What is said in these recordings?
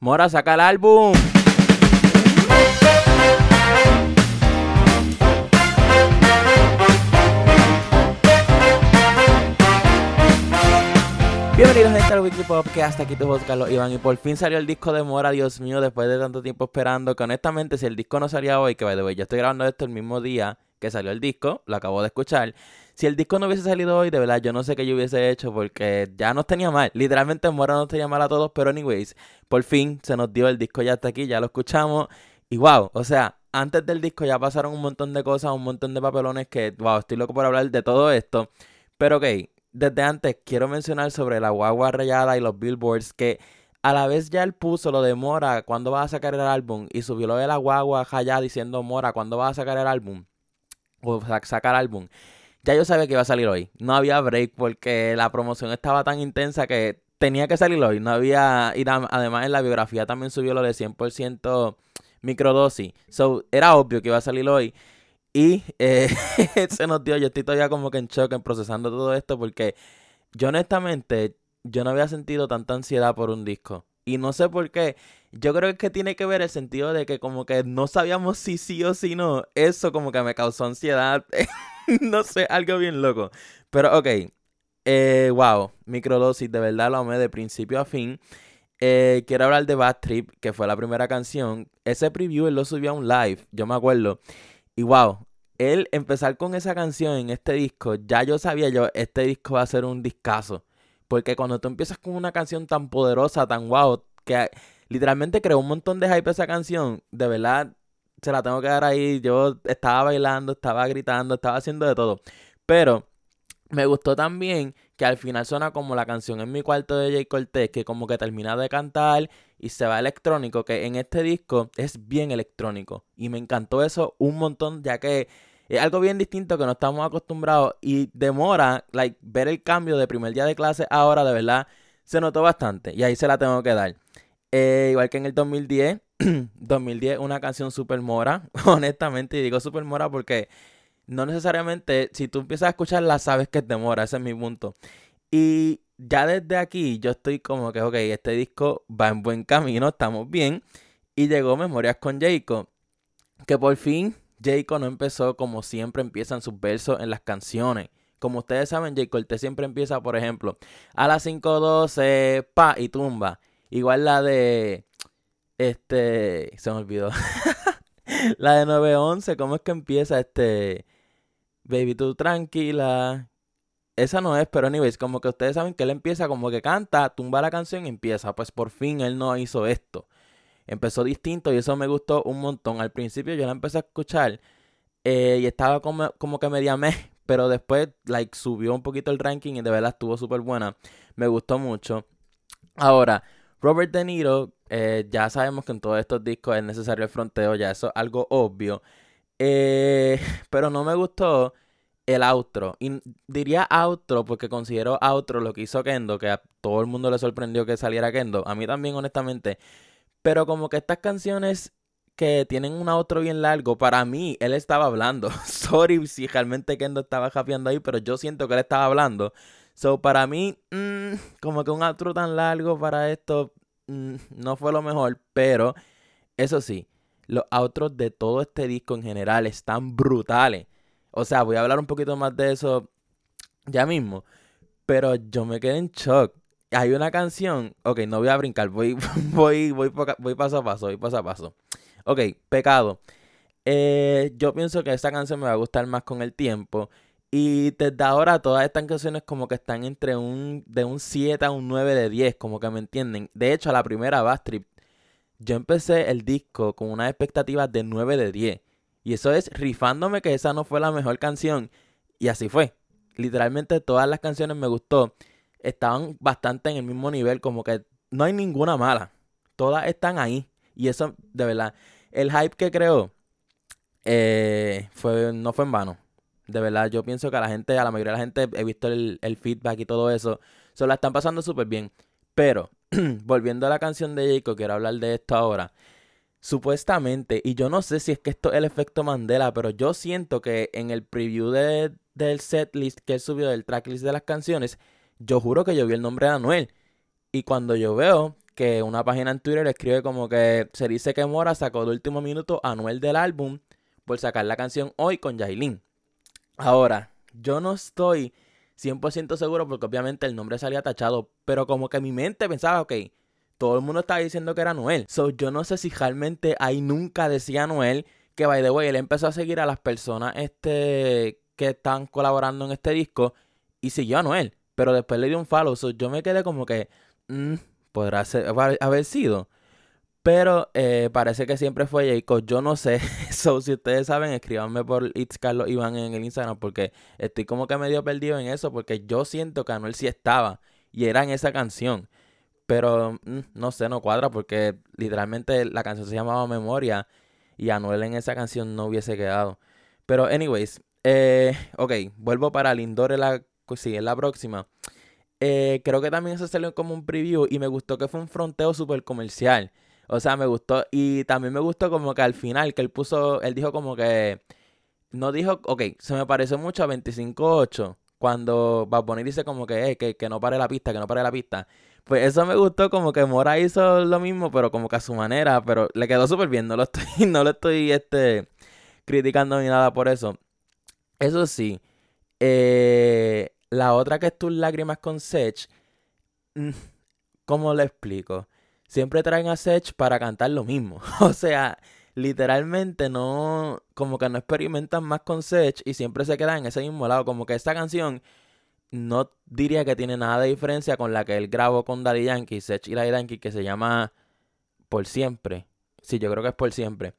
Mora, saca el álbum. Bienvenidos gente al Weekly hasta aquí tu voz Carlos Iván y por fin salió el disco de Mora, Dios mío, después de tanto tiempo esperando, que honestamente si el disco no salía hoy, que by the way, yo estoy grabando esto el mismo día que salió el disco, lo acabo de escuchar, si el disco no hubiese salido hoy, de verdad, yo no sé qué yo hubiese hecho porque ya nos tenía mal, literalmente Mora nos tenía mal a todos, pero anyways, por fin se nos dio el disco ya hasta aquí, ya lo escuchamos. Y wow, o sea, antes del disco ya pasaron un montón de cosas, un montón de papelones que, wow, estoy loco por hablar de todo esto, pero ok desde antes quiero mencionar sobre la guagua rayada y los billboards que a la vez ya él puso lo de Mora cuando va a sacar el álbum y subió lo de la guagua rayada diciendo Mora cuando va a sacar el álbum o sacar álbum. Ya yo sabía que iba a salir hoy. No había break porque la promoción estaba tan intensa que tenía que salir hoy. No había. Y además en la biografía también subió lo de 100% microdosis. So era obvio que iba a salir hoy. Y eh, se nos dio, yo estoy todavía como que en shock en procesando todo esto porque yo honestamente, yo no había sentido tanta ansiedad por un disco. Y no sé por qué. Yo creo que tiene que ver el sentido de que como que no sabíamos si sí o si no. Eso como que me causó ansiedad. no sé, algo bien loco. Pero ok. Eh, wow, microdosis, de verdad lo amé de principio a fin. Eh, quiero hablar de Bad Trip, que fue la primera canción. Ese preview él lo subió a un live, yo me acuerdo. Y wow, él empezar con esa canción en este disco, ya yo sabía yo, este disco va a ser un discazo. Porque cuando tú empiezas con una canción tan poderosa, tan wow, que literalmente creó un montón de hype esa canción, de verdad se la tengo que dar ahí. Yo estaba bailando, estaba gritando, estaba haciendo de todo. Pero me gustó también que al final suena como la canción en mi cuarto de Jay Cortez, que como que termina de cantar y se va electrónico, que en este disco es bien electrónico. Y me encantó eso un montón, ya que es algo bien distinto que no estamos acostumbrados y demora, like, ver el cambio de primer día de clase ahora, de verdad, se notó bastante. Y ahí se la tengo que dar. Eh, igual que en el 2010, 2010 una canción super mora, honestamente, y digo super mora porque no necesariamente, si tú empiezas a escucharla, sabes que te mora, ese es mi punto. Y ya desde aquí yo estoy como que, ok, este disco va en buen camino, estamos bien. Y llegó Memorias con Jacob, que por fin Jacob no empezó como siempre empiezan sus versos en las canciones. Como ustedes saben, Jacob te siempre empieza, por ejemplo, a las 5.12, pa, y tumba. Igual la de, este, se me olvidó. la de 9.11, ¿cómo es que empieza este... Baby, tú tranquila. Esa no es, pero anyways, como que ustedes saben que él empieza como que canta, tumba la canción y empieza. Pues por fin él no hizo esto. Empezó distinto y eso me gustó un montón. Al principio yo la empecé a escuchar eh, y estaba como, como que media meh, pero después like subió un poquito el ranking y de verdad estuvo súper buena. Me gustó mucho. Ahora, Robert De Niro, eh, ya sabemos que en todos estos discos es necesario el fronteo, ya eso es algo obvio. Eh, pero no me gustó el outro. Y diría outro porque considero outro lo que hizo Kendo, que a todo el mundo le sorprendió que saliera Kendo. A mí también, honestamente. Pero como que estas canciones que tienen un outro bien largo, para mí él estaba hablando. Sorry si realmente Kendo estaba japeando ahí, pero yo siento que él estaba hablando. So, para mí, mm, como que un outro tan largo para esto mm, no fue lo mejor, pero eso sí, los outros de todo este disco en general están brutales. O sea, voy a hablar un poquito más de eso ya mismo. Pero yo me quedé en shock. Hay una canción. Ok, no voy a brincar. Voy, voy, voy, voy paso a paso. Voy paso a paso. Ok, pecado. Eh, yo pienso que esta canción me va a gustar más con el tiempo. Y desde ahora todas estas canciones como que están entre un de un 7 a un 9 de 10, como que me entienden. De hecho, la primera Bastrip yo empecé el disco con una expectativa de 9 de 10. Y eso es rifándome que esa no fue la mejor canción. Y así fue. Literalmente todas las canciones me gustó. Estaban bastante en el mismo nivel, como que no hay ninguna mala. Todas están ahí. Y eso, de verdad, el hype que creó eh, fue, no fue en vano. De verdad, yo pienso que a la gente, a la mayoría de la gente, he visto el, el feedback y todo eso. Se la están pasando súper bien. Pero volviendo a la canción de Jacob, quiero hablar de esto ahora. Supuestamente, y yo no sé si es que esto es el efecto Mandela, pero yo siento que en el preview de, del setlist que él subió, del tracklist de las canciones, yo juro que yo vi el nombre de Anuel. Y cuando yo veo que una página en Twitter escribe como que se dice que Mora sacó de último minuto a Noel del álbum por sacar la canción hoy con Yailin. Ahora, yo no estoy 100% seguro porque obviamente el nombre salía tachado, pero como que mi mente pensaba, ok, todo el mundo estaba diciendo que era Noel. So, yo no sé si realmente ahí nunca decía Noel que, by the way, él empezó a seguir a las personas este, que están colaborando en este disco y siguió a Noel. Pero después le dio un follow. So, yo me quedé como que, mm, podrá ser, haber sido. Pero eh, parece que siempre fue Jacob. Yo no sé. so, si ustedes saben, escríbanme por It's Carlos Iván en el Instagram. Porque estoy como que medio perdido en eso. Porque yo siento que Anuel sí estaba. Y era en esa canción. Pero mm, no sé, no cuadra. Porque literalmente la canción se llamaba Memoria. Y Anuel en esa canción no hubiese quedado. Pero, anyways. Eh, ok, vuelvo para Lindor en la, sí, en la próxima. Eh, creo que también se salió como un preview. Y me gustó que fue un fronteo súper comercial. O sea, me gustó. Y también me gustó como que al final, que él puso, él dijo como que, no dijo, ok, se me pareció mucho a 25-8. Cuando Bad Bunny dice como que, que, que no pare la pista, que no pare la pista. Pues eso me gustó, como que Mora hizo lo mismo, pero como que a su manera, pero le quedó súper bien, no lo estoy, no lo estoy este, criticando ni nada por eso. Eso sí, eh, la otra que es tus lágrimas con Sech, mm, ¿cómo le explico? Siempre traen a Sech para cantar lo mismo. o sea, literalmente no, como que no experimentan más con Sech y siempre se quedan en ese mismo lado. Como que esta canción no diría que tiene nada de diferencia con la que él grabó con Daddy Yankee, Sech y Daddy Yankee, que se llama Por Siempre. Sí, yo creo que es Por Siempre.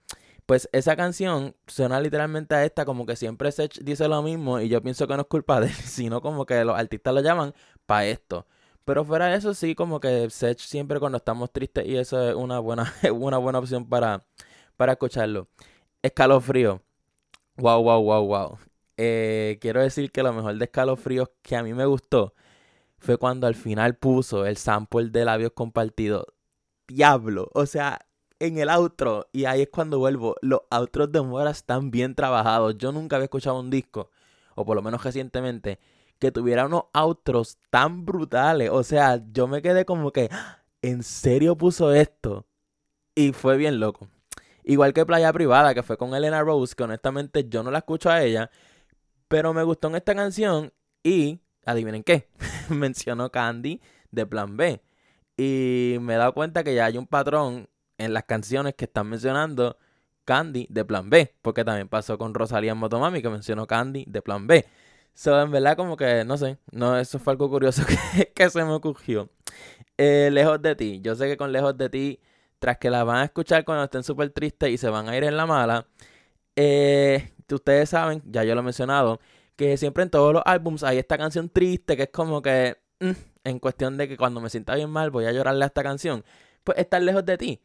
Pues esa canción suena literalmente a esta, como que siempre Sech dice lo mismo y yo pienso que no es culpa de él, sino como que los artistas lo llaman para esto. Pero fuera de eso, sí, como que Sech siempre cuando estamos tristes y eso es una buena, una buena opción para, para escucharlo. Escalofrío. Wow, wow, wow, wow. Quiero decir que lo mejor de escalofríos que a mí me gustó fue cuando al final puso el sample de labios compartidos. Diablo. O sea, en el outro. Y ahí es cuando vuelvo. Los outros de Mora están bien trabajados. Yo nunca había escuchado un disco, o por lo menos recientemente, que tuviera unos outros tan brutales. O sea, yo me quedé como que, ¿en serio puso esto? Y fue bien loco. Igual que Playa Privada, que fue con Elena Rose, que honestamente yo no la escucho a ella, pero me gustó en esta canción y, adivinen qué, mencionó Candy de Plan B. Y me he dado cuenta que ya hay un patrón en las canciones que están mencionando Candy de Plan B, porque también pasó con Rosalía Motomami, que mencionó Candy de Plan B. So, en verdad, como que, no sé, no, eso fue algo curioso que, se me ocurrió. Eh, lejos de ti. Yo sé que con Lejos de ti, tras que la van a escuchar cuando estén súper tristes y se van a ir en la mala, eh, ustedes saben, ya yo lo he mencionado, que siempre en todos los álbums hay esta canción triste que es como que, mm, en cuestión de que cuando me sienta bien mal voy a llorarle a esta canción. Pues estar lejos de ti.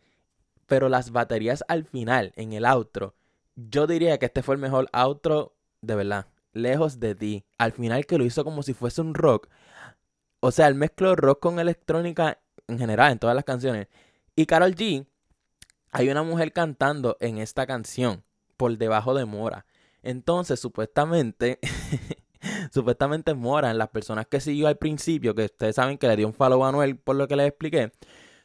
Pero las baterías al final, en el outro, yo diría que este fue el mejor outro de verdad lejos de ti. Al final que lo hizo como si fuese un rock. O sea, él mezcló rock con electrónica en general, en todas las canciones. Y Carol G, hay una mujer cantando en esta canción, por debajo de Mora. Entonces, supuestamente, supuestamente Mora, en las personas que siguió al principio, que ustedes saben que le dio un follow a Noel por lo que les expliqué,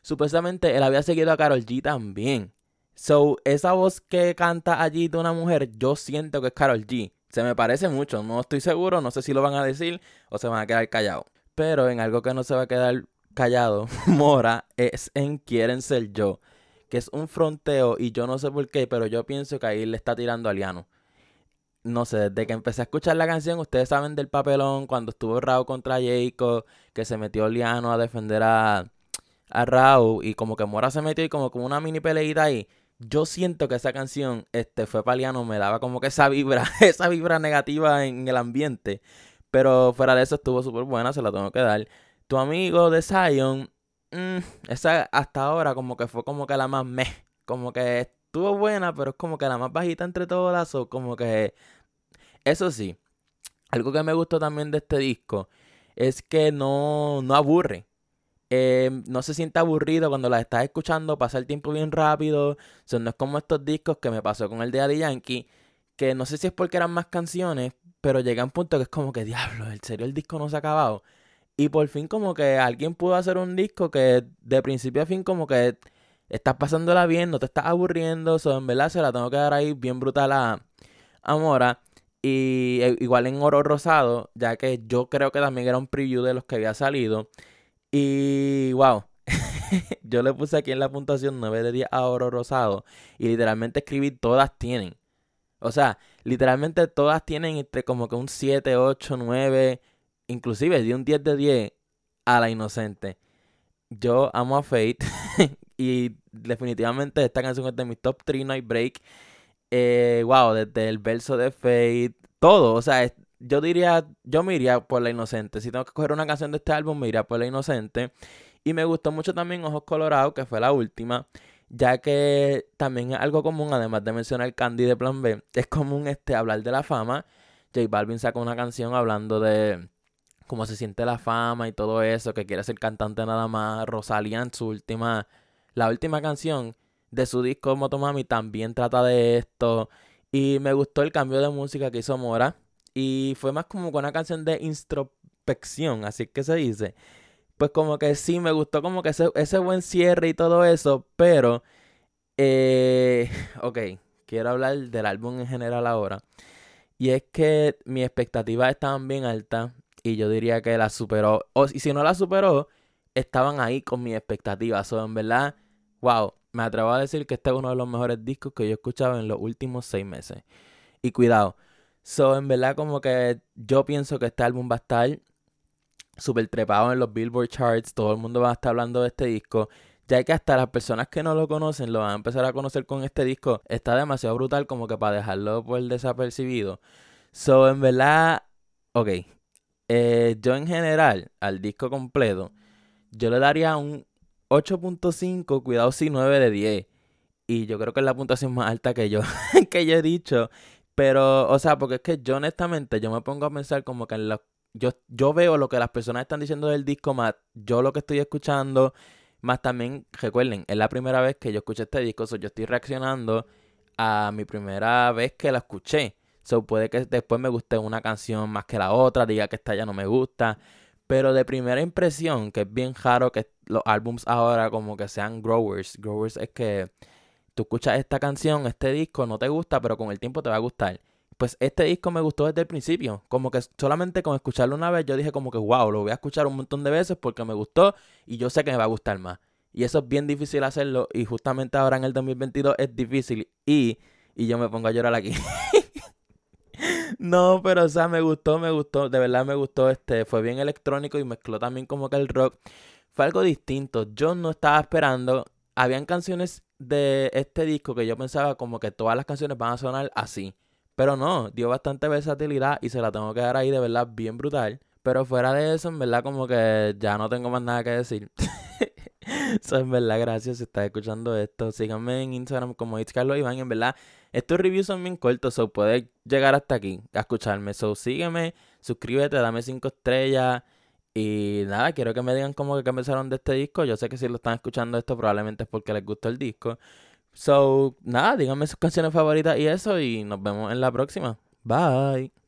supuestamente él había seguido a Carol G también. So, esa voz que canta allí de una mujer, yo siento que es Carol G. Se me parece mucho, no estoy seguro, no sé si lo van a decir o se van a quedar callados. Pero en algo que no se va a quedar callado, Mora, es en Quieren Ser Yo, que es un fronteo y yo no sé por qué, pero yo pienso que ahí le está tirando a Liano. No sé, desde que empecé a escuchar la canción, ustedes saben del papelón cuando estuvo Raúl contra Jacob, que se metió Liano a defender a, a Raúl y como que Mora se metió y como, como una mini peleita ahí yo siento que esa canción este, fue paliano, me daba como que esa vibra, esa vibra negativa en el ambiente. Pero fuera de eso estuvo súper buena, se la tengo que dar. Tu amigo de Zion, mm, esa hasta ahora como que fue como que la más meh. Como que estuvo buena, pero es como que la más bajita entre todas. O como que... Eso sí, algo que me gustó también de este disco es que no, no aburre. Em, no se siente aburrido cuando la estás escuchando, pasa el tiempo bien rápido. O no es como estos discos que me pasó con el de Daddy Yankee, que no sé si es porque eran más canciones, pero llega un punto que es como que, diablo, en serio el disco no se ha acabado. Y por fin como que alguien pudo hacer un disco que de principio a fin como que estás pasándola bien, no te estás aburriendo, so, en verdad se la tengo que dar ahí bien brutal a, a Mora. Y e, igual en oro rosado, ya que yo creo que también era un preview de los que había salido. Y wow, yo le puse aquí en la puntuación 9 de 10 a oro rosado. Y literalmente escribí todas tienen. O sea, literalmente todas tienen entre como que un 7, 8, 9, inclusive de un 10 de 10 a la inocente. Yo amo a Fate y definitivamente esta canción es de mis top 3 Night Break. Eh, wow, desde el verso de Fate, todo. O sea, yo diría, yo me iría por La Inocente. Si tengo que coger una canción de este álbum, me iría por La Inocente. Y me gustó mucho también Ojos Colorados, que fue la última. Ya que también es algo común, además de mencionar Candy de Plan B, es común este, hablar de la fama. J Balvin sacó una canción hablando de cómo se siente la fama y todo eso, que quiere ser cantante nada más. Rosalía en su última, la última canción de su disco Motomami también trata de esto. Y me gustó el cambio de música que hizo Mora. Y fue más como con una canción de introspección, así que se dice. Pues como que sí, me gustó como que ese, ese buen cierre y todo eso, pero... Eh, ok, quiero hablar del álbum en general ahora. Y es que mis expectativas estaban bien altas y yo diría que la superó. O, y si no la superó, estaban ahí con mis expectativas. O en verdad, wow, me atrevo a decir que este es uno de los mejores discos que yo he escuchado en los últimos seis meses. Y cuidado. So, en verdad, como que yo pienso que este álbum va a estar súper trepado en los Billboard Charts. Todo el mundo va a estar hablando de este disco. Ya que hasta las personas que no lo conocen lo van a empezar a conocer con este disco. Está demasiado brutal como que para dejarlo por desapercibido. So, en verdad, ok. Eh, yo en general, al disco completo, yo le daría un 8.5, cuidado si 9 de 10. Y yo creo que es la puntuación más alta que yo, que yo he dicho. Pero, o sea, porque es que yo honestamente, yo me pongo a pensar como que en yo, yo veo lo que las personas están diciendo del disco, más yo lo que estoy escuchando, más también, recuerden, es la primera vez que yo escuché este disco, so yo estoy reaccionando a mi primera vez que la escuché. So puede que después me guste una canción más que la otra, diga que esta ya no me gusta. Pero de primera impresión, que es bien raro que los álbums ahora como que sean growers. Growers es que tú escuchas esta canción, este disco, no te gusta, pero con el tiempo te va a gustar. Pues este disco me gustó desde el principio. Como que solamente con escucharlo una vez yo dije como que wow, lo voy a escuchar un montón de veces porque me gustó y yo sé que me va a gustar más. Y eso es bien difícil hacerlo y justamente ahora en el 2022 es difícil y, y yo me pongo a llorar aquí. No, pero o sea, me gustó, me gustó, de verdad me gustó, este, fue bien electrónico y mezcló también como que el rock. Fue algo distinto, yo no estaba esperando, habían canciones de este disco que yo pensaba como que todas las canciones van a sonar así. Pero no, dio bastante versatilidad y se la tengo que dar ahí de verdad bien brutal. Pero fuera de eso, en verdad como que ya no tengo más nada que decir. Eso en verdad, gracias si estás escuchando esto. Síganme en Instagram como It's Carlos Iván. En verdad, estos reviews son bien cortos, so puedes llegar hasta aquí a escucharme. So sígueme, suscríbete, dame 5 estrellas. Y nada, quiero que me digan cómo que pensaron de este disco. Yo sé que si lo están escuchando esto probablemente es porque les gustó el disco. So, nada, díganme sus canciones favoritas y eso. Y nos vemos en la próxima. Bye.